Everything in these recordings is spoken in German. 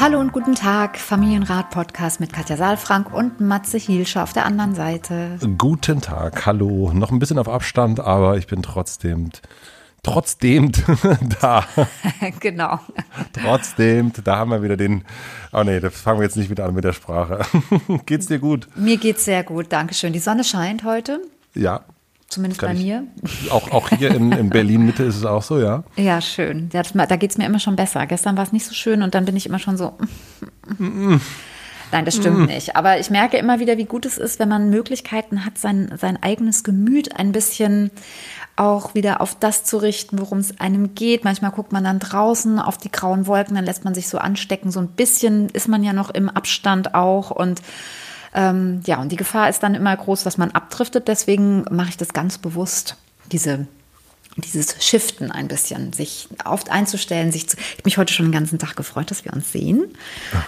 Hallo und guten Tag, Familienrat-Podcast mit Katja Saalfrank und Matze Hielscher auf der anderen Seite. Guten Tag, hallo. Noch ein bisschen auf Abstand, aber ich bin trotzdem, trotzdem da. genau. Trotzdem, da haben wir wieder den, oh nee, da fangen wir jetzt nicht wieder an mit der Sprache. geht's dir gut? Mir geht's sehr gut, Dankeschön. Die Sonne scheint heute. Ja, Zumindest bei mir. Auch, auch hier in, in Berlin Mitte ist es auch so, ja? Ja, schön. Ja, das, da geht es mir immer schon besser. Gestern war es nicht so schön und dann bin ich immer schon so. Nein, das stimmt nicht. Aber ich merke immer wieder, wie gut es ist, wenn man Möglichkeiten hat, sein, sein eigenes Gemüt ein bisschen auch wieder auf das zu richten, worum es einem geht. Manchmal guckt man dann draußen auf die grauen Wolken, dann lässt man sich so anstecken. So ein bisschen ist man ja noch im Abstand auch und ähm, ja, und die Gefahr ist dann immer groß, dass man abdriftet. Deswegen mache ich das ganz bewusst, diese dieses Shiften ein bisschen, sich oft einzustellen, sich zu, ich habe mich heute schon den ganzen Tag gefreut, dass wir uns sehen.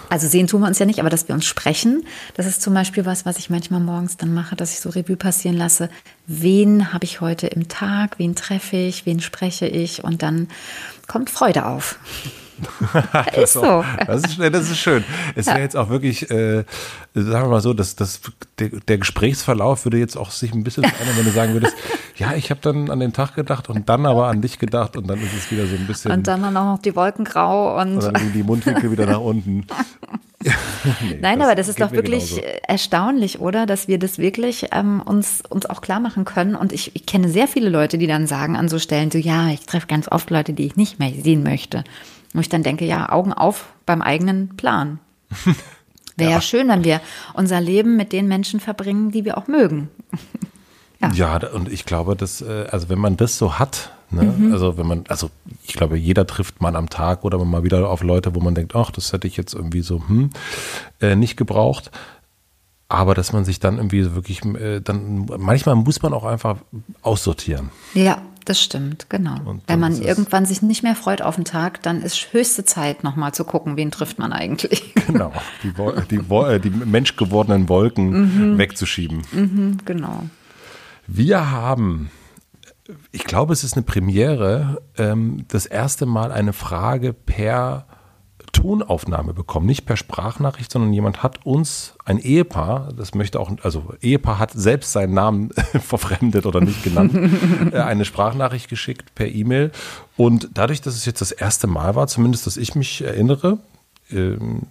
Also sehen tun wir uns ja nicht, aber dass wir uns sprechen. Das ist zum Beispiel was, was ich manchmal morgens dann mache, dass ich so Revue passieren lasse. Wen habe ich heute im Tag? Wen treffe ich? Wen spreche ich? Und dann kommt Freude auf. Das, ist so. das, ist, das ist schön. Es wäre jetzt auch wirklich, äh, sagen wir mal so, dass, dass der, der, Gesprächsverlauf würde jetzt auch sich ein bisschen verändern, wenn du sagen würdest, ja, ich habe dann an den Tag gedacht und dann aber an dich gedacht und dann ist es wieder so ein bisschen. Und dann auch noch die Wolken grau und. und dann die Mundwinkel wieder nach unten. nee, Nein, das aber das ist doch wirklich genauso. erstaunlich, oder? Dass wir das wirklich ähm, uns, uns auch klar machen können. Und ich, ich kenne sehr viele Leute, die dann sagen an so Stellen so, ja, ich treffe ganz oft Leute, die ich nicht mehr sehen möchte. Wo ich dann denke, ja, Augen auf beim eigenen Plan. Wäre ja. ja schön, wenn wir unser Leben mit den Menschen verbringen, die wir auch mögen. ja. ja, und ich glaube, dass, äh, also wenn man das so hat, ne, mhm. also wenn man, also ich glaube, jeder trifft mal am Tag oder mal wieder auf Leute, wo man denkt, ach, das hätte ich jetzt irgendwie so hm, äh, nicht gebraucht. Aber dass man sich dann irgendwie wirklich, äh, dann manchmal muss man auch einfach aussortieren. Ja, das stimmt, genau. Wenn man irgendwann sich nicht mehr freut auf den Tag, dann ist höchste Zeit, nochmal zu gucken, wen trifft man eigentlich. Genau, die, die, äh, die menschgewordenen Wolken mhm. wegzuschieben. Mhm, genau. Wir haben, ich glaube, es ist eine Premiere, ähm, das erste Mal eine Frage per Tonaufnahme bekommen, nicht per Sprachnachricht, sondern jemand hat uns, ein Ehepaar, das möchte auch, also Ehepaar hat selbst seinen Namen verfremdet oder nicht genannt, äh, eine Sprachnachricht geschickt per E-Mail. Und dadurch, dass es jetzt das erste Mal war, zumindest, dass ich mich erinnere, ähm,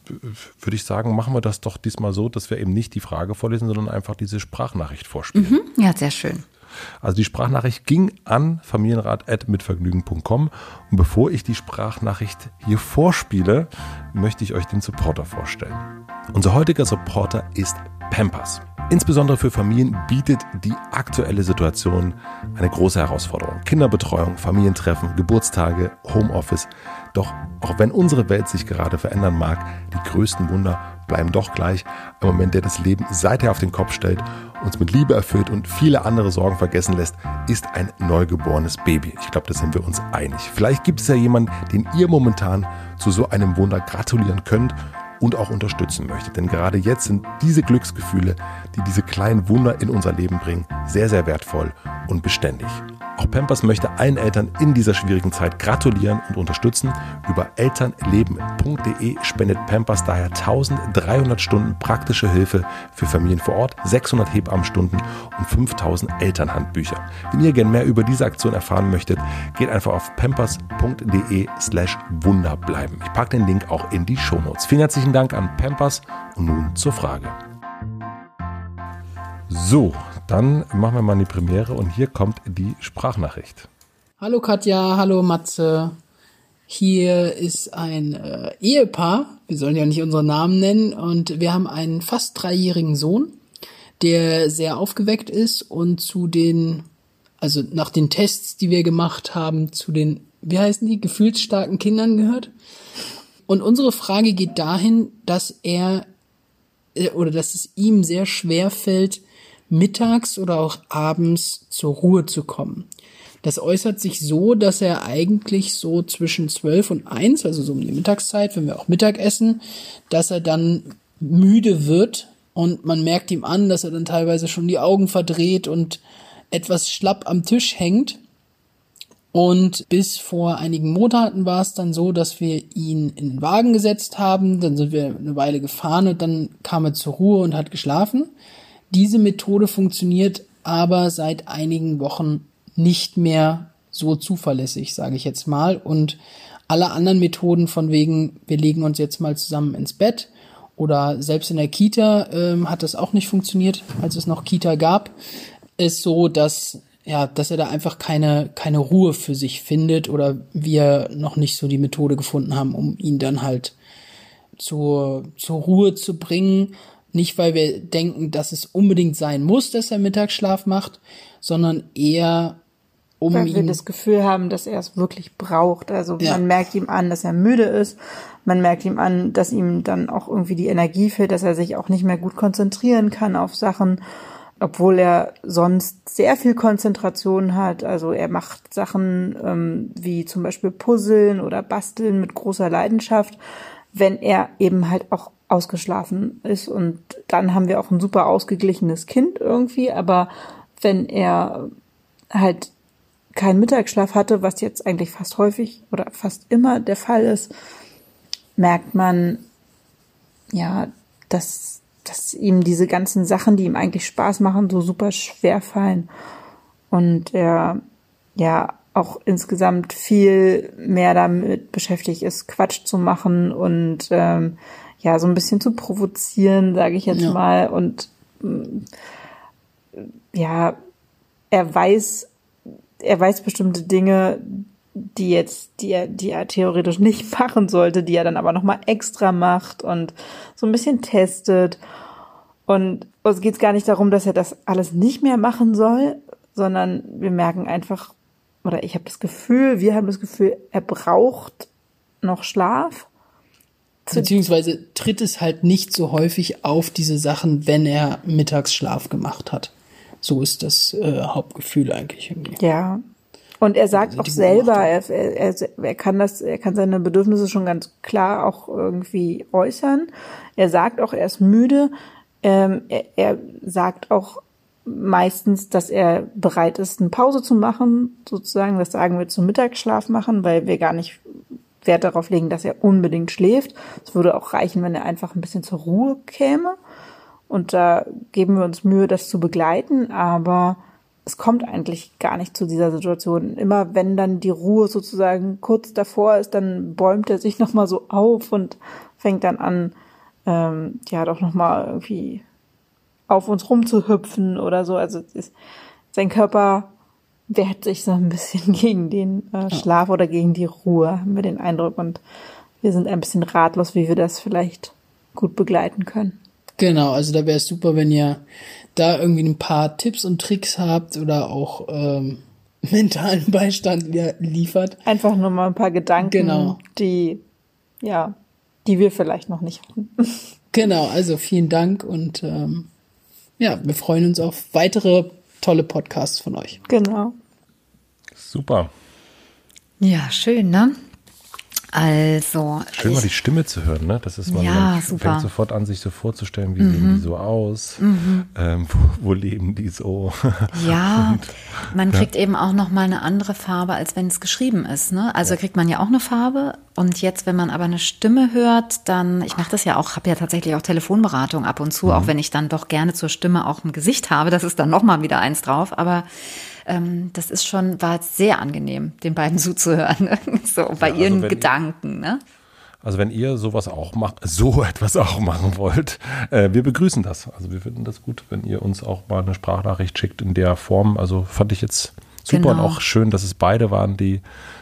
würde ich sagen, machen wir das doch diesmal so, dass wir eben nicht die Frage vorlesen, sondern einfach diese Sprachnachricht vorspielen. Mhm, ja, sehr schön. Also die Sprachnachricht ging an familienrat.mitvergnügen.com. Und bevor ich die Sprachnachricht hier vorspiele, möchte ich euch den Supporter vorstellen. Unser heutiger Supporter ist Pampers. Insbesondere für Familien bietet die aktuelle Situation eine große Herausforderung. Kinderbetreuung, Familientreffen, Geburtstage, Homeoffice. Doch auch wenn unsere Welt sich gerade verändern mag, die größten Wunder bleiben doch gleich. Ein Moment, der das Leben seither auf den Kopf stellt, uns mit Liebe erfüllt und viele andere Sorgen vergessen lässt, ist ein neugeborenes Baby. Ich glaube, da sind wir uns einig. Vielleicht gibt es ja jemanden, den ihr momentan zu so einem Wunder gratulieren könnt und auch unterstützen möchtet. Denn gerade jetzt sind diese Glücksgefühle, die diese kleinen Wunder in unser Leben bringen, sehr, sehr wertvoll und beständig. Auch Pampers möchte allen Eltern in dieser schwierigen Zeit gratulieren und unterstützen. Über elternleben.de spendet Pampers daher 1300 Stunden praktische Hilfe für Familien vor Ort, 600 Hebammenstunden und 5000 Elternhandbücher. Wenn ihr gerne mehr über diese Aktion erfahren möchtet, geht einfach auf pampers.de slash wunderbleiben. Ich packe den Link auch in die Shownotes. Vielen herzlichen Dank an Pampers und nun zur Frage. So, Dann machen wir mal die Premiere und hier kommt die Sprachnachricht. Hallo Katja, hallo Matze. Hier ist ein äh, Ehepaar, wir sollen ja nicht unsere Namen nennen, und wir haben einen fast dreijährigen Sohn, der sehr aufgeweckt ist und zu den, also nach den Tests, die wir gemacht haben, zu den, wie heißen die, gefühlsstarken Kindern gehört. Und unsere Frage geht dahin, dass er äh, oder dass es ihm sehr schwer fällt, mittags oder auch abends zur Ruhe zu kommen. Das äußert sich so, dass er eigentlich so zwischen zwölf und eins, also so um die Mittagszeit, wenn wir auch Mittag essen, dass er dann müde wird und man merkt ihm an, dass er dann teilweise schon die Augen verdreht und etwas schlapp am Tisch hängt. Und bis vor einigen Monaten war es dann so, dass wir ihn in den Wagen gesetzt haben, dann sind wir eine Weile gefahren und dann kam er zur Ruhe und hat geschlafen. Diese Methode funktioniert aber seit einigen Wochen nicht mehr so zuverlässig, sage ich jetzt mal. Und alle anderen Methoden von wegen, wir legen uns jetzt mal zusammen ins Bett oder selbst in der Kita ähm, hat das auch nicht funktioniert, als es noch Kita gab, ist so, dass ja, dass er da einfach keine keine Ruhe für sich findet oder wir noch nicht so die Methode gefunden haben, um ihn dann halt zur zur Ruhe zu bringen. Nicht, weil wir denken, dass es unbedingt sein muss, dass er Mittagsschlaf macht, sondern eher, um Weil wir das Gefühl haben, dass er es wirklich braucht. Also ja. man merkt ihm an, dass er müde ist. Man merkt ihm an, dass ihm dann auch irgendwie die Energie fehlt, dass er sich auch nicht mehr gut konzentrieren kann auf Sachen, obwohl er sonst sehr viel Konzentration hat. Also er macht Sachen ähm, wie zum Beispiel Puzzeln oder Basteln mit großer Leidenschaft, wenn er eben halt auch ausgeschlafen ist. Und dann haben wir auch ein super ausgeglichenes Kind irgendwie. Aber wenn er halt keinen Mittagsschlaf hatte, was jetzt eigentlich fast häufig oder fast immer der Fall ist, merkt man, ja, dass, dass ihm diese ganzen Sachen, die ihm eigentlich Spaß machen, so super schwer fallen. Und er, ja, auch insgesamt viel mehr damit beschäftigt ist, Quatsch zu machen und ähm, ja, so ein bisschen zu provozieren, sage ich jetzt ja. mal. Und ja, er weiß er weiß bestimmte Dinge, die jetzt, die er, die er theoretisch nicht machen sollte, die er dann aber nochmal extra macht und so ein bisschen testet. Und uns geht es gar nicht darum, dass er das alles nicht mehr machen soll, sondern wir merken einfach, oder ich habe das Gefühl, wir haben das Gefühl, er braucht noch Schlaf. Beziehungsweise tritt es halt nicht so häufig auf diese Sachen, wenn er Mittagsschlaf gemacht hat. So ist das äh, Hauptgefühl eigentlich irgendwie. Ja. Und er sagt auch selber, er, er, er kann das, er kann seine Bedürfnisse schon ganz klar auch irgendwie äußern. Er sagt auch, er ist müde. Ähm, er, er sagt auch meistens, dass er bereit ist, eine Pause zu machen, sozusagen. Das sagen wir zum Mittagsschlaf machen, weil wir gar nicht Wert darauf legen, dass er unbedingt schläft. Es würde auch reichen, wenn er einfach ein bisschen zur Ruhe käme. Und da geben wir uns Mühe, das zu begleiten, aber es kommt eigentlich gar nicht zu dieser Situation. Immer wenn dann die Ruhe sozusagen kurz davor ist, dann bäumt er sich nochmal so auf und fängt dann an, ähm, ja, doch nochmal irgendwie auf uns rumzuhüpfen oder so. Also ist, sein Körper wehrt sich so ein bisschen gegen den äh, Schlaf oder gegen die Ruhe, haben wir den Eindruck. Und wir sind ein bisschen ratlos, wie wir das vielleicht gut begleiten können. Genau, also da wäre es super, wenn ihr da irgendwie ein paar Tipps und Tricks habt oder auch ähm, mentalen Beistand liefert. Einfach nur mal ein paar Gedanken, genau. die ja, die wir vielleicht noch nicht hatten. Genau, also vielen Dank und ähm, ja, wir freuen uns auf weitere tolle Podcasts von euch. Genau. Super. Ja, schön, ne? Also. Schön mal die Stimme zu hören, ne? Das ist mal ja, man super. fängt sofort an, sich so vorzustellen, wie mhm. sehen die so aus, mhm. ähm, wo, wo, leben die so. Ja, Und, man kriegt ja. eben auch noch mal eine andere Farbe, als wenn es geschrieben ist. Ne? Also ja. kriegt man ja auch eine Farbe. Und jetzt, wenn man aber eine Stimme hört, dann, ich mache das ja auch, habe ja tatsächlich auch Telefonberatung ab und zu, mhm. auch wenn ich dann doch gerne zur Stimme auch ein Gesicht habe. Das ist dann noch mal wieder eins drauf. Aber ähm, das ist schon, war sehr angenehm, den beiden zuzuhören, so bei ja, also ihren Gedanken. Ne? Also wenn ihr sowas auch macht, so etwas auch machen wollt, äh, wir begrüßen das. Also wir finden das gut, wenn ihr uns auch mal eine Sprachnachricht schickt in der Form. Also fand ich jetzt super genau. und auch schön, dass es beide waren, die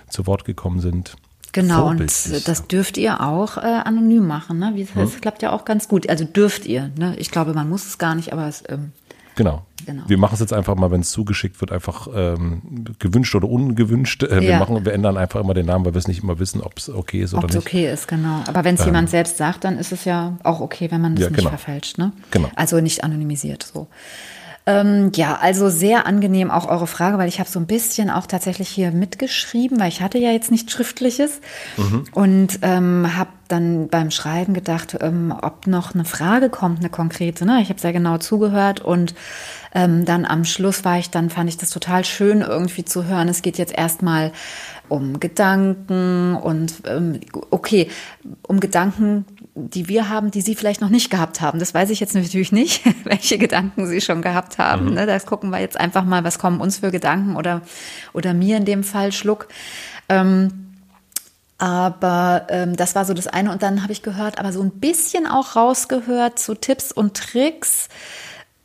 zu Wort gekommen sind. Genau, und das dürft ihr auch äh, anonym machen. Ne? Wie, das hm. klappt ja auch ganz gut. Also dürft ihr. Ne? Ich glaube, man muss es gar nicht, aber es. Ähm, genau. Genau. Wir machen es jetzt einfach mal, wenn es zugeschickt wird, einfach ähm, gewünscht oder ungewünscht. Äh, wir, ja. machen, wir ändern einfach immer den Namen, weil wir es nicht immer wissen, ob es okay ist oder ob's nicht. Ob es okay ist, genau. Aber wenn es ähm, jemand selbst sagt, dann ist es ja auch okay, wenn man es ja, nicht genau. verfälscht. Ne? Genau. Also nicht anonymisiert so. Ähm, ja, also sehr angenehm auch eure Frage, weil ich habe so ein bisschen auch tatsächlich hier mitgeschrieben, weil ich hatte ja jetzt nichts Schriftliches mhm. und ähm, habe dann beim Schreiben gedacht, ähm, ob noch eine Frage kommt, eine konkrete. Ne? Ich habe sehr genau zugehört und ähm, dann am Schluss war ich dann, fand ich das total schön irgendwie zu hören. Es geht jetzt erstmal um Gedanken und ähm, okay, um Gedanken die wir haben, die Sie vielleicht noch nicht gehabt haben. Das weiß ich jetzt natürlich nicht, welche Gedanken Sie schon gehabt haben. Mhm. Ne? Das gucken wir jetzt einfach mal, was kommen uns für Gedanken oder, oder mir in dem Fall Schluck. Ähm, aber ähm, das war so das eine. Und dann habe ich gehört, aber so ein bisschen auch rausgehört zu Tipps und Tricks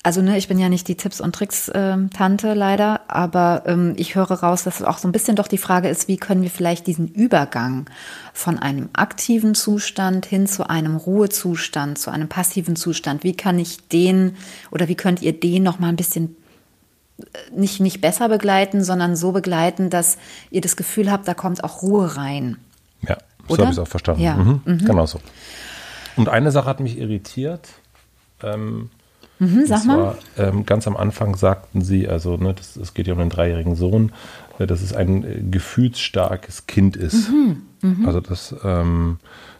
also ne, ich bin ja nicht die Tipps und Tricks äh, Tante leider, aber ähm, ich höre raus, dass auch so ein bisschen doch die Frage ist, wie können wir vielleicht diesen Übergang von einem aktiven Zustand hin zu einem Ruhezustand, zu einem passiven Zustand, wie kann ich den oder wie könnt ihr den noch mal ein bisschen äh, nicht nicht besser begleiten, sondern so begleiten, dass ihr das Gefühl habt, da kommt auch Ruhe rein. Ja, so habe ich es auch verstanden. Ja. Mhm, mhm. Genau so. Und eine Sache hat mich irritiert. Ähm, Mhm, sag zwar, mal. Ähm, ganz am Anfang sagten sie, also ne, es geht ja um einen dreijährigen Sohn, äh, dass es ein äh, gefühlsstarkes Kind ist. Mhm, mh. Also das, ähm,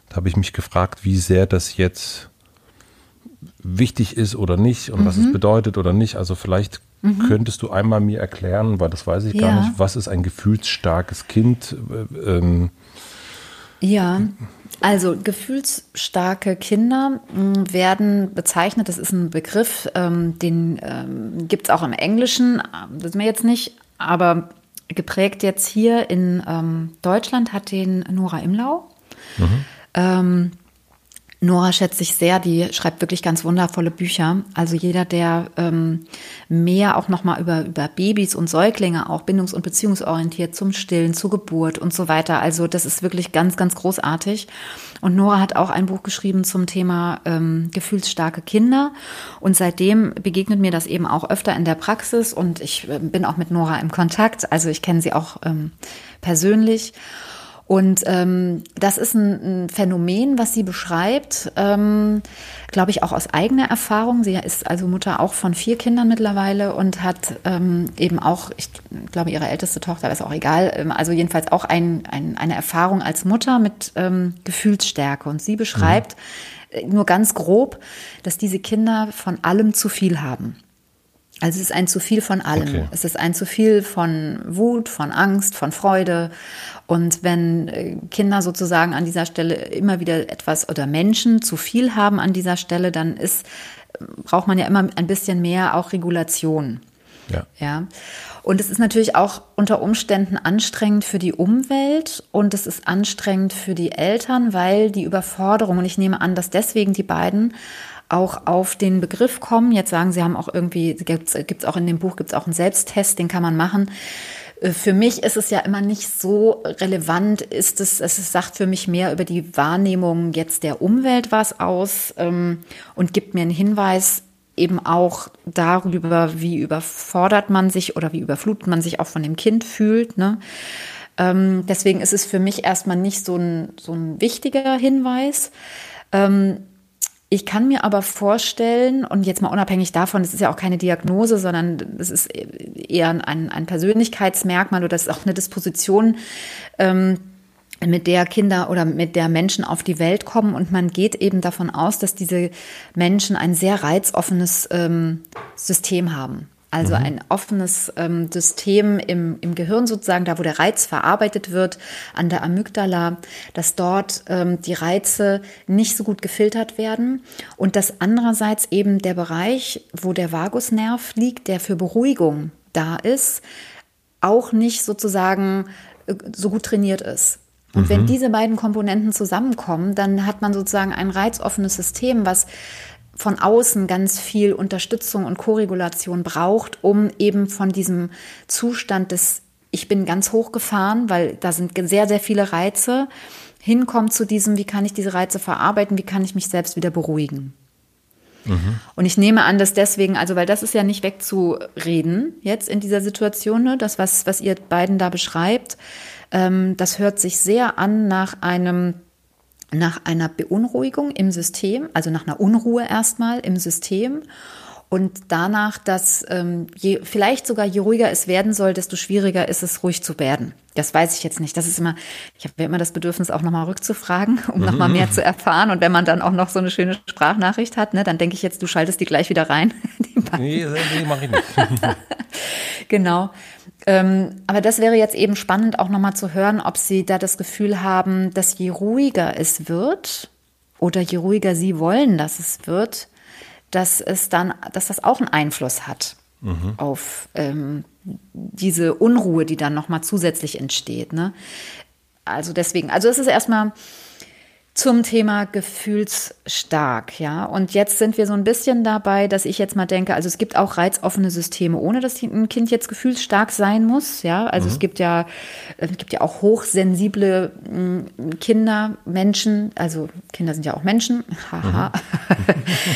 da habe ich mich gefragt, wie sehr das jetzt wichtig ist oder nicht und mhm. was es mhm. bedeutet oder nicht. Also vielleicht mhm. könntest du einmal mir erklären, weil das weiß ich ja. gar nicht, was ist ein gefühlsstarkes Kind? Äh, ähm, ja, also gefühlsstarke Kinder hm, werden bezeichnet, das ist ein Begriff, ähm, den ähm, gibt es auch im Englischen, das ist mir jetzt nicht, aber geprägt jetzt hier in ähm, Deutschland hat den Nora Imlau. Mhm. Nora schätzt sich sehr, die schreibt wirklich ganz wundervolle Bücher. Also jeder, der ähm, mehr auch nochmal über, über Babys und Säuglinge, auch bindungs- und beziehungsorientiert zum Stillen, zur Geburt und so weiter. Also das ist wirklich ganz, ganz großartig. Und Nora hat auch ein Buch geschrieben zum Thema ähm, gefühlsstarke Kinder. Und seitdem begegnet mir das eben auch öfter in der Praxis. Und ich äh, bin auch mit Nora im Kontakt. Also ich kenne sie auch ähm, persönlich. Und ähm, das ist ein, ein, Phänomen, was sie beschreibt, ähm, glaube ich, auch aus eigener Erfahrung. Sie ist also Mutter auch von vier Kindern mittlerweile und hat ähm, eben auch, ich glaube, ihre älteste Tochter ist auch egal, ähm, also jedenfalls auch ein, ein, eine Erfahrung als Mutter mit ähm, Gefühlsstärke. Und sie beschreibt mhm. nur ganz grob, dass diese Kinder von allem zu viel haben. Also es ist ein zu viel von allem. Okay. Es ist ein zu viel von Wut, von Angst, von Freude. Und wenn äh, Kinder sozusagen an dieser Stelle immer wieder etwas oder Menschen zu viel haben an dieser Stelle, dann ist, braucht man ja immer ein bisschen mehr auch Regulation. Ja. ja. Und es ist natürlich auch unter Umständen anstrengend für die Umwelt und es ist anstrengend für die Eltern, weil die Überforderung, und ich nehme an, dass deswegen die beiden auch auf den Begriff kommen. Jetzt sagen Sie haben auch irgendwie, gibt es auch in dem Buch, gibt es auch einen Selbsttest, den kann man machen. Äh, für mich ist es ja immer nicht so relevant, ist es, es sagt für mich mehr über die Wahrnehmung jetzt der Umwelt was aus ähm, und gibt mir einen Hinweis eben auch darüber, wie überfordert man sich oder wie überflutet man sich auch von dem Kind fühlt. Ne? Ähm, deswegen ist es für mich erstmal nicht so ein, so ein wichtiger Hinweis. Ähm, ich kann mir aber vorstellen, und jetzt mal unabhängig davon, das ist ja auch keine Diagnose, sondern es ist eher ein, ein Persönlichkeitsmerkmal oder das ist auch eine Disposition, ähm, mit der Kinder oder mit der Menschen auf die Welt kommen. Und man geht eben davon aus, dass diese Menschen ein sehr reizoffenes ähm, System haben. Also mhm. ein offenes ähm, System im, im Gehirn sozusagen, da wo der Reiz verarbeitet wird, an der Amygdala, dass dort ähm, die Reize nicht so gut gefiltert werden und dass andererseits eben der Bereich, wo der Vagusnerv liegt, der für Beruhigung da ist, auch nicht sozusagen äh, so gut trainiert ist. Und mhm. wenn diese beiden Komponenten zusammenkommen, dann hat man sozusagen ein reizoffenes System, was von außen ganz viel Unterstützung und Korregulation braucht, um eben von diesem Zustand des ich bin ganz hochgefahren, weil da sind sehr, sehr viele Reize, hinkommt zu diesem, wie kann ich diese Reize verarbeiten, wie kann ich mich selbst wieder beruhigen. Mhm. Und ich nehme an, dass deswegen, also weil das ist ja nicht wegzureden jetzt in dieser Situation, ne? das, was, was ihr beiden da beschreibt, ähm, das hört sich sehr an nach einem nach einer Beunruhigung im System, also nach einer Unruhe erstmal im System und danach, dass ähm, je, vielleicht sogar je ruhiger es werden soll, desto schwieriger ist es, ruhig zu werden. Das weiß ich jetzt nicht. Das ist immer, ich habe immer das Bedürfnis, auch nochmal rückzufragen, um mhm. nochmal mehr zu erfahren. Und wenn man dann auch noch so eine schöne Sprachnachricht hat, ne, dann denke ich jetzt, du schaltest die gleich wieder rein. nee, nee mache ich nicht. genau. Ähm, aber das wäre jetzt eben spannend, auch nochmal zu hören, ob Sie da das Gefühl haben, dass je ruhiger es wird oder je ruhiger Sie wollen, dass es wird, dass es dann, dass das auch einen Einfluss hat mhm. auf ähm, diese Unruhe, die dann nochmal zusätzlich entsteht. Ne? Also deswegen, also es ist erstmal zum Thema gefühlsstark, ja. Und jetzt sind wir so ein bisschen dabei, dass ich jetzt mal denke, also es gibt auch reizoffene Systeme, ohne dass ein Kind jetzt gefühlsstark sein muss, ja. Also mhm. es gibt ja, es gibt ja auch hochsensible mm, Kinder, Menschen, also Kinder sind ja auch Menschen, haha. Mhm.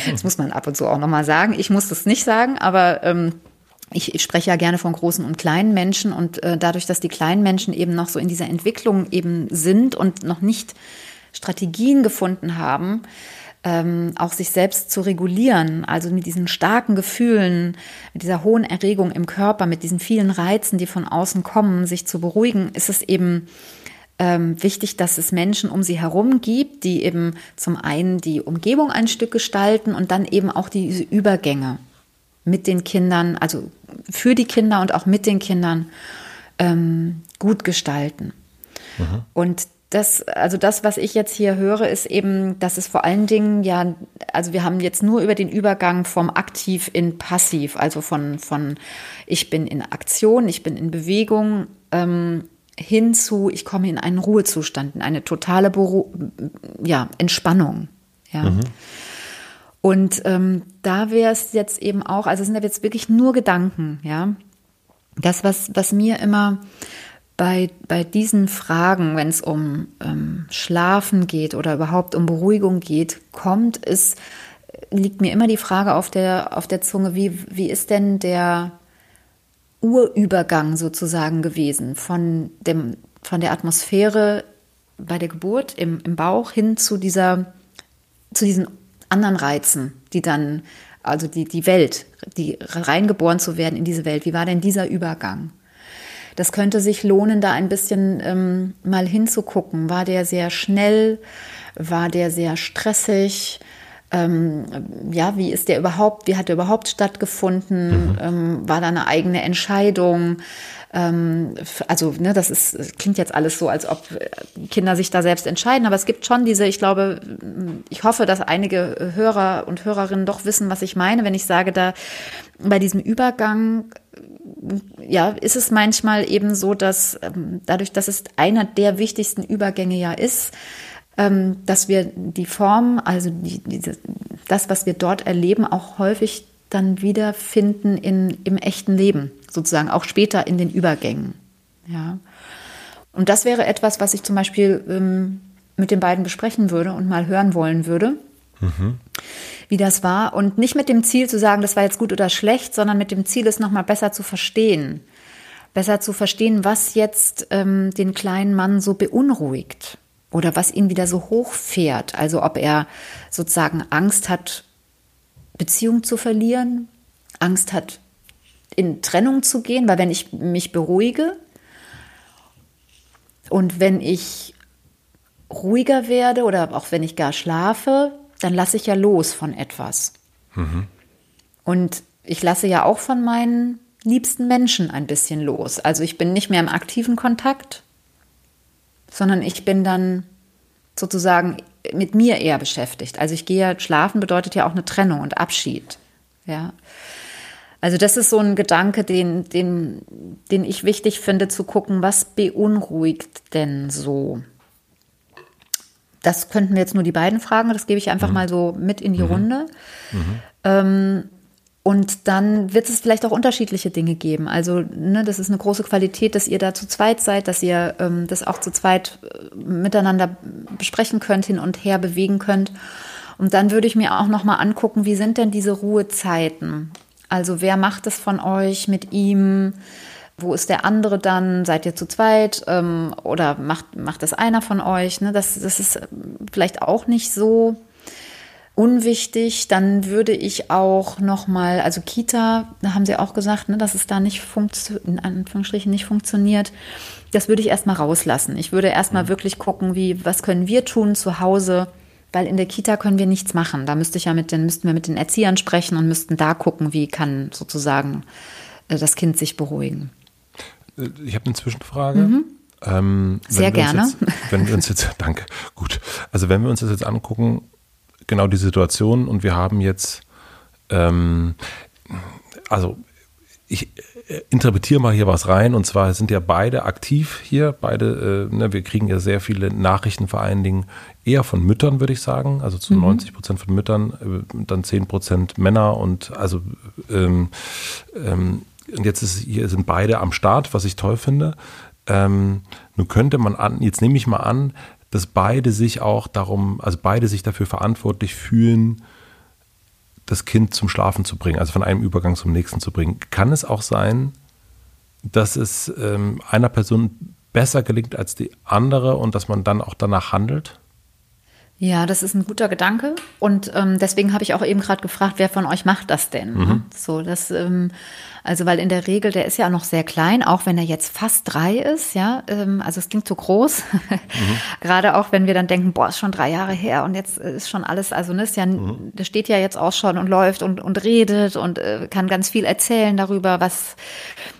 das muss man ab und zu auch nochmal sagen. Ich muss das nicht sagen, aber ähm, ich, ich spreche ja gerne von großen und kleinen Menschen und äh, dadurch, dass die kleinen Menschen eben noch so in dieser Entwicklung eben sind und noch nicht Strategien gefunden haben, ähm, auch sich selbst zu regulieren, also mit diesen starken Gefühlen, mit dieser hohen Erregung im Körper, mit diesen vielen Reizen, die von außen kommen, sich zu beruhigen, ist es eben ähm, wichtig, dass es Menschen um sie herum gibt, die eben zum einen die Umgebung ein Stück gestalten und dann eben auch diese Übergänge mit den Kindern, also für die Kinder und auch mit den Kindern ähm, gut gestalten. Mhm. Und das, also das, was ich jetzt hier höre, ist eben, dass es vor allen Dingen ja, also wir haben jetzt nur über den Übergang vom aktiv in passiv, also von, von ich bin in Aktion, ich bin in Bewegung, ähm, hin zu, ich komme in einen Ruhezustand, in eine totale Beru ja, Entspannung. Ja. Mhm. Und ähm, da wäre es jetzt eben auch, also es sind jetzt wirklich nur Gedanken, ja. Das, was, was mir immer bei, bei diesen Fragen, wenn es um ähm, Schlafen geht oder überhaupt um Beruhigung geht, kommt, ist, liegt mir immer die Frage auf der, auf der Zunge, wie, wie ist denn der Urübergang sozusagen gewesen von, dem, von der Atmosphäre bei der Geburt im, im Bauch hin zu dieser, zu diesen anderen Reizen, die dann, also die, die Welt, die reingeboren zu werden in diese Welt. Wie war denn dieser Übergang? Das könnte sich lohnen, da ein bisschen ähm, mal hinzugucken. War der sehr schnell? War der sehr stressig? Ähm, ja, wie ist der überhaupt, wie hat er überhaupt stattgefunden? Mhm. Ähm, war da eine eigene Entscheidung? Ähm, also, ne, das ist, klingt jetzt alles so, als ob Kinder sich da selbst entscheiden, aber es gibt schon diese, ich glaube, ich hoffe, dass einige Hörer und Hörerinnen doch wissen, was ich meine, wenn ich sage, da bei diesem Übergang ja, ist es manchmal eben so, dass ähm, dadurch, dass es einer der wichtigsten Übergänge ja ist, ähm, dass wir die Form, also die, diese, das, was wir dort erleben, auch häufig dann wiederfinden in, im echten Leben, sozusagen auch später in den Übergängen. Ja. Und das wäre etwas, was ich zum Beispiel ähm, mit den beiden besprechen würde und mal hören wollen würde. Mhm wie das war. Und nicht mit dem Ziel zu sagen, das war jetzt gut oder schlecht, sondern mit dem Ziel, es nochmal besser zu verstehen. Besser zu verstehen, was jetzt ähm, den kleinen Mann so beunruhigt oder was ihn wieder so hochfährt. Also ob er sozusagen Angst hat, Beziehung zu verlieren, Angst hat, in Trennung zu gehen, weil wenn ich mich beruhige und wenn ich ruhiger werde oder auch wenn ich gar schlafe, dann lasse ich ja los von etwas. Mhm. Und ich lasse ja auch von meinen liebsten Menschen ein bisschen los. Also ich bin nicht mehr im aktiven Kontakt, sondern ich bin dann sozusagen mit mir eher beschäftigt. Also ich gehe schlafen bedeutet ja auch eine Trennung und Abschied. Ja. Also das ist so ein Gedanke, den, den, den ich wichtig finde zu gucken, was beunruhigt denn so? Das könnten wir jetzt nur die beiden fragen, das gebe ich einfach mhm. mal so mit in die mhm. Runde. Mhm. Ähm, und dann wird es vielleicht auch unterschiedliche Dinge geben. Also, ne, das ist eine große Qualität, dass ihr da zu zweit seid, dass ihr ähm, das auch zu zweit äh, miteinander besprechen könnt, hin und her bewegen könnt. Und dann würde ich mir auch noch mal angucken, wie sind denn diese Ruhezeiten? Also, wer macht es von euch mit ihm? Wo ist der andere dann? Seid ihr zu zweit? Ähm, oder macht, macht das einer von euch? Ne? Das, das ist vielleicht auch nicht so unwichtig. Dann würde ich auch noch mal, also Kita, da haben Sie auch gesagt, ne, dass es da nicht in Anführungsstrichen nicht funktioniert. Das würde ich erstmal rauslassen. Ich würde erstmal mhm. wirklich gucken, wie, was können wir tun zu Hause, weil in der Kita können wir nichts machen. Da müsste ich ja mit den, müssten wir mit den Erziehern sprechen und müssten da gucken, wie kann sozusagen äh, das Kind sich beruhigen. Äh, ich habe eine Zwischenfrage. Mhm. Ähm, Sehr gerne. Jetzt, wenn wir uns jetzt, danke, gut. Also wenn wir uns das jetzt angucken, genau die Situation und wir haben jetzt, ähm, also ich äh, interpretiere mal hier was rein und zwar sind ja beide aktiv hier, beide, äh, ne, wir kriegen ja sehr viele Nachrichten vor allen Dingen eher von Müttern, würde ich sagen, also zu mhm. 90 Prozent von Müttern, äh, dann 10 Prozent Männer und also ähm, ähm, und jetzt ist, hier sind beide am Start, was ich toll finde. Ähm, nun könnte man an, jetzt nehme ich mal an, dass beide sich auch darum, also beide sich dafür verantwortlich fühlen, das Kind zum Schlafen zu bringen, also von einem Übergang zum nächsten zu bringen. Kann es auch sein, dass es ähm, einer Person besser gelingt als die andere und dass man dann auch danach handelt? Ja, das ist ein guter Gedanke und ähm, deswegen habe ich auch eben gerade gefragt, wer von euch macht das denn? Mhm. So, das ähm, also weil in der Regel, der ist ja noch sehr klein, auch wenn er jetzt fast drei ist, ja. Ähm, also es klingt so groß. Mhm. Gerade auch wenn wir dann denken, boah, ist schon drei Jahre her und jetzt ist schon alles, also ne, ist ja, mhm. der steht ja jetzt auch schon und läuft und, und redet und äh, kann ganz viel erzählen darüber, was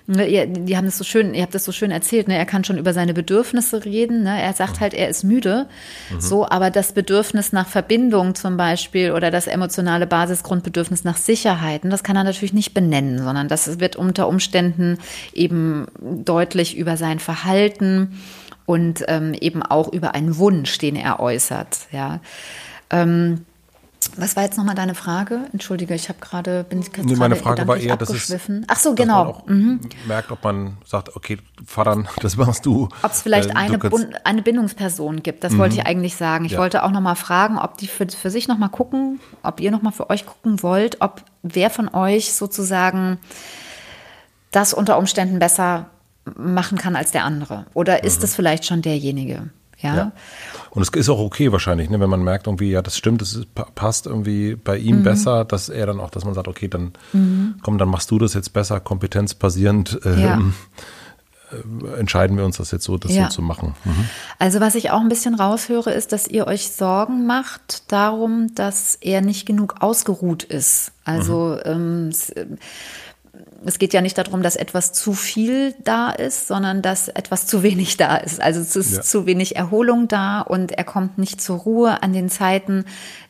ihr, die haben das so schön, ihr habt das so schön erzählt, ne? er kann schon über seine Bedürfnisse reden, ne? er sagt halt, er ist müde, mhm. so, aber das Bedürfnis nach Verbindung zum Beispiel oder das emotionale Basisgrundbedürfnis nach Sicherheiten, das kann er natürlich nicht benennen, sondern das wird unter Umständen eben deutlich über sein Verhalten und ähm, eben auch über einen Wunsch, den er äußert, ja. Ähm, was war jetzt nochmal deine Frage? Entschuldige, ich habe gerade bin ich nee, meine Frage war eher, dass es Ach so, genau. Mhm. merkt, ob man sagt, okay, Vater, das machst du. Ob es vielleicht äh, eine, eine Bindungsperson gibt, das mhm. wollte ich eigentlich sagen. Ich ja. wollte auch nochmal fragen, ob die für, für sich nochmal gucken, ob ihr nochmal für euch gucken wollt, ob wer von euch sozusagen das unter Umständen besser machen kann als der andere. Oder ist mhm. es vielleicht schon derjenige? Ja. ja. Und es ist auch okay wahrscheinlich, ne, wenn man merkt irgendwie, ja, das stimmt, das passt irgendwie bei ihm mhm. besser, dass er dann auch, dass man sagt, okay, dann mhm. komm, dann machst du das jetzt besser, kompetenzbasierend. Äh, ja. äh, entscheiden wir uns das jetzt so, das ja. so zu machen. Mhm. Also was ich auch ein bisschen raushöre, ist, dass ihr euch Sorgen macht darum, dass er nicht genug ausgeruht ist. Also mhm. ähm, es geht ja nicht darum, dass etwas zu viel da ist, sondern dass etwas zu wenig da ist. Also es ist ja. zu wenig Erholung da und er kommt nicht zur Ruhe an den Zeiten,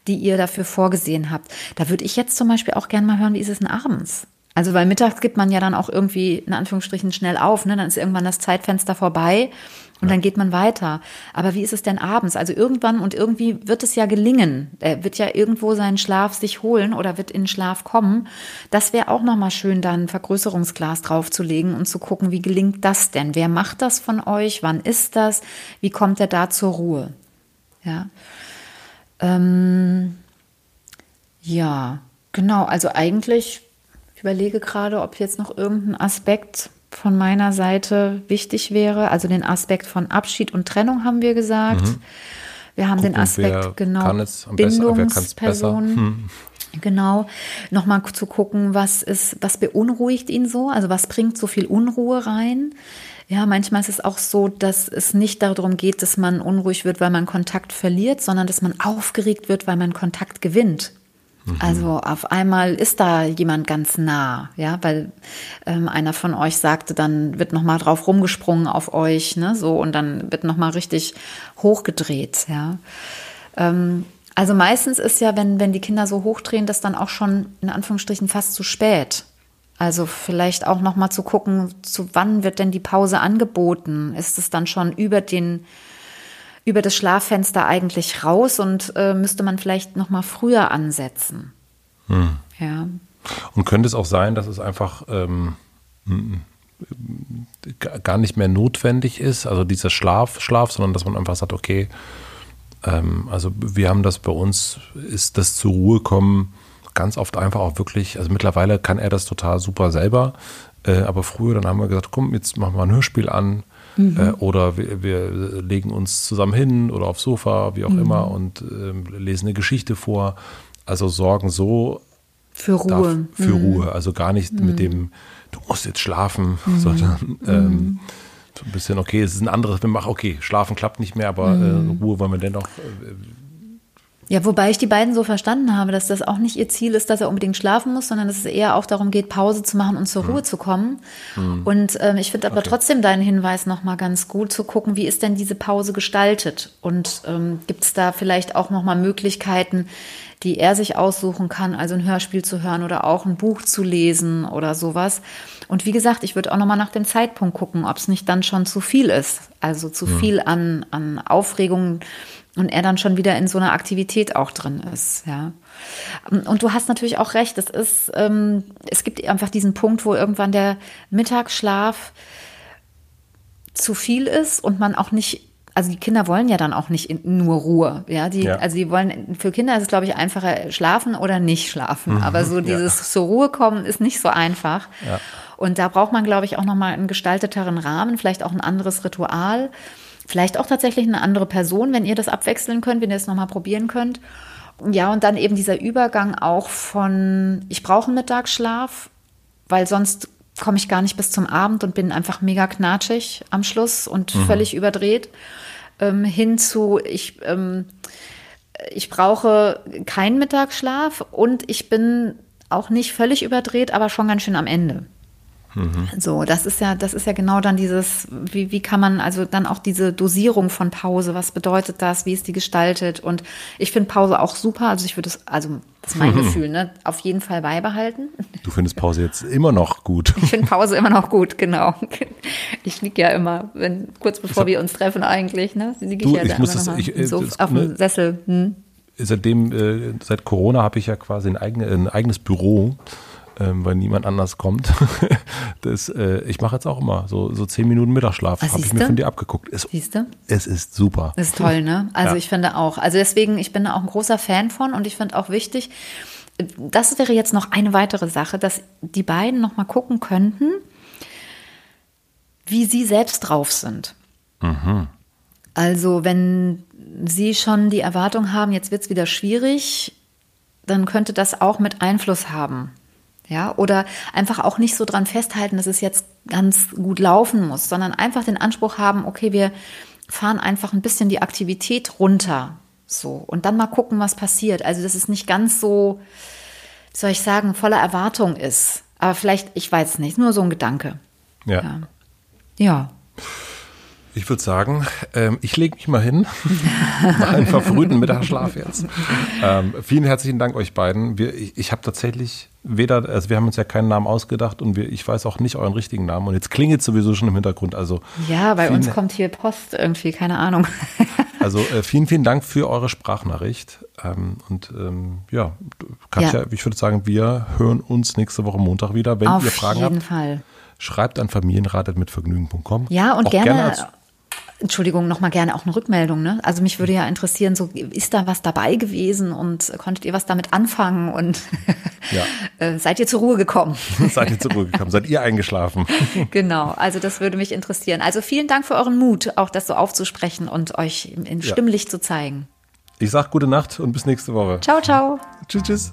die ihr dafür vorgesehen habt. Da würde ich jetzt zum Beispiel auch gerne mal hören, wie ist es denn abends? Also weil mittags gibt man ja dann auch irgendwie in Anführungsstrichen schnell auf, ne? Dann ist irgendwann das Zeitfenster vorbei und ja. dann geht man weiter. Aber wie ist es denn abends? Also irgendwann und irgendwie wird es ja gelingen. Er wird ja irgendwo seinen Schlaf sich holen oder wird in Schlaf kommen. Das wäre auch nochmal schön, da ein Vergrößerungsglas draufzulegen und zu gucken, wie gelingt das denn? Wer macht das von euch? Wann ist das? Wie kommt er da zur Ruhe? Ja. Ähm, ja, genau. Also eigentlich, ich überlege gerade, ob jetzt noch irgendein Aspekt von meiner Seite wichtig wäre. Also den Aspekt von Abschied und Trennung haben wir gesagt. Mhm. Wir haben Gucken, den Aspekt, genau, Bindungsperson. Hm. Genau, nochmal zu gucken, was ist, was beunruhigt ihn so, also was bringt so viel Unruhe rein. Ja, manchmal ist es auch so, dass es nicht darum geht, dass man unruhig wird, weil man Kontakt verliert, sondern dass man aufgeregt wird, weil man Kontakt gewinnt. Mhm. Also auf einmal ist da jemand ganz nah, ja, weil ähm, einer von euch sagte, dann wird noch mal drauf rumgesprungen auf euch, ne, so und dann wird noch mal richtig hochgedreht, ja. Ähm, also meistens ist ja, wenn wenn die Kinder so hochdrehen, das dann auch schon in Anführungsstrichen fast zu spät. Also vielleicht auch noch mal zu gucken, zu wann wird denn die Pause angeboten? Ist es dann schon über den über das Schlaffenster eigentlich raus und äh, müsste man vielleicht noch mal früher ansetzen. Hm. Ja. Und könnte es auch sein, dass es einfach ähm, gar nicht mehr notwendig ist, also dieser Schlaf, Schlaf, sondern dass man einfach sagt, okay, ähm, also wir haben das bei uns, ist das zur Ruhe kommen ganz oft einfach auch wirklich, also mittlerweile kann er das total super selber, äh, aber früher dann haben wir gesagt, komm, jetzt machen wir ein Hörspiel an mhm. äh, oder wir, wir, legen uns zusammen hin oder aufs Sofa, wie auch mhm. immer und äh, lesen eine Geschichte vor. Also sorgen so für Ruhe. Darf, für mhm. Ruhe, also gar nicht mit mhm. dem, du musst jetzt schlafen, mhm. sondern ähm, mhm. so ein bisschen, okay, es ist ein anderes, wir machen, okay, schlafen klappt nicht mehr, aber äh, Ruhe wollen wir dennoch äh, ja, wobei ich die beiden so verstanden habe, dass das auch nicht ihr Ziel ist, dass er unbedingt schlafen muss, sondern dass es eher auch darum geht, Pause zu machen und zur mhm. Ruhe zu kommen. Mhm. Und ähm, ich finde aber okay. trotzdem deinen Hinweis nochmal ganz gut zu gucken, wie ist denn diese Pause gestaltet? Und ähm, gibt es da vielleicht auch nochmal Möglichkeiten, die er sich aussuchen kann, also ein Hörspiel zu hören oder auch ein Buch zu lesen oder sowas. Und wie gesagt, ich würde auch nochmal nach dem Zeitpunkt gucken, ob es nicht dann schon zu viel ist. Also zu mhm. viel an, an Aufregung und er dann schon wieder in so einer Aktivität auch drin ist, ja. Und du hast natürlich auch recht, es ist, ähm, es gibt einfach diesen Punkt, wo irgendwann der Mittagsschlaf zu viel ist und man auch nicht also die Kinder wollen ja dann auch nicht nur Ruhe, ja, die, ja. also die wollen, für Kinder ist es, glaube ich, einfacher schlafen oder nicht schlafen, mhm, aber so dieses ja. zur Ruhe kommen ist nicht so einfach. Ja. Und da braucht man, glaube ich, auch nochmal einen gestalteteren Rahmen, vielleicht auch ein anderes Ritual. Vielleicht auch tatsächlich eine andere Person, wenn ihr das abwechseln könnt, wenn ihr es nochmal probieren könnt. Ja, und dann eben dieser Übergang auch von, ich brauche einen Mittagsschlaf, weil sonst komme ich gar nicht bis zum Abend und bin einfach mega knatschig am Schluss und mhm. völlig überdreht, ähm, hin zu, ich, ähm, ich brauche keinen Mittagsschlaf und ich bin auch nicht völlig überdreht, aber schon ganz schön am Ende. Mhm. So, das ist ja, das ist ja genau dann dieses, wie, wie kann man also dann auch diese Dosierung von Pause, was bedeutet das, wie ist die gestaltet? Und ich finde Pause auch super, also ich würde es, also das ist mein mhm. Gefühl, ne, auf jeden Fall beibehalten. Du findest Pause jetzt immer noch gut. Ich finde Pause immer noch gut, genau. Ich liege ja immer, wenn, kurz bevor hab, wir uns treffen eigentlich, ne, liege ich ja ich da muss immer das, ich, so das, auf dem ne, Sessel. Hm. Seitdem, äh, seit Corona habe ich ja quasi ein, eigene, ein eigenes Büro ähm, weil niemand anders kommt. das, äh, ich mache jetzt auch immer so, so zehn Minuten Mittagsschlaf. Habe ich mir von dir abgeguckt. Es, Siehste? Es ist super. Ist toll, ne? Also ja. ich finde auch. Also deswegen, ich bin da auch ein großer Fan von und ich finde auch wichtig, das wäre jetzt noch eine weitere Sache, dass die beiden noch mal gucken könnten, wie sie selbst drauf sind. Mhm. Also wenn sie schon die Erwartung haben, jetzt wird es wieder schwierig, dann könnte das auch mit Einfluss haben ja, oder einfach auch nicht so dran festhalten, dass es jetzt ganz gut laufen muss, sondern einfach den Anspruch haben, okay, wir fahren einfach ein bisschen die Aktivität runter, so und dann mal gucken, was passiert. Also, dass es nicht ganz so, soll ich sagen, voller Erwartung ist. Aber vielleicht, ich weiß nicht, nur so ein Gedanke. Ja. Ja. ja. Ich würde sagen, ähm, ich lege mich mal hin. nach einem verfrühten Mittagsschlaf jetzt. Ähm, vielen herzlichen Dank euch beiden. Wir, ich ich habe tatsächlich weder, also wir haben uns ja keinen Namen ausgedacht und wir, ich weiß auch nicht euren richtigen Namen. Und jetzt klingelt sowieso schon im Hintergrund. Also ja, bei uns kommt hier Post irgendwie, keine Ahnung. also äh, vielen, vielen Dank für eure Sprachnachricht. Ähm, und ähm, ja, Katja, ja. ich würde sagen, wir hören uns nächste Woche Montag wieder. Wenn Auf ihr Fragen habt. Auf jeden Fall. Schreibt an familienratet.vergnügen.com. Ja, und gerne, gerne Entschuldigung, nochmal gerne auch eine Rückmeldung. Ne? Also mich würde ja interessieren, so ist da was dabei gewesen und konntet ihr was damit anfangen und ja. Äh, seid ihr zur Ruhe gekommen? seid ihr zur Ruhe gekommen? Seid ihr eingeschlafen? genau, also das würde mich interessieren. Also vielen Dank für euren Mut, auch das so aufzusprechen und euch in Stimmlicht ja. zu zeigen. Ich sag gute Nacht und bis nächste Woche. Ciao, ciao. Tschüss, tschüss.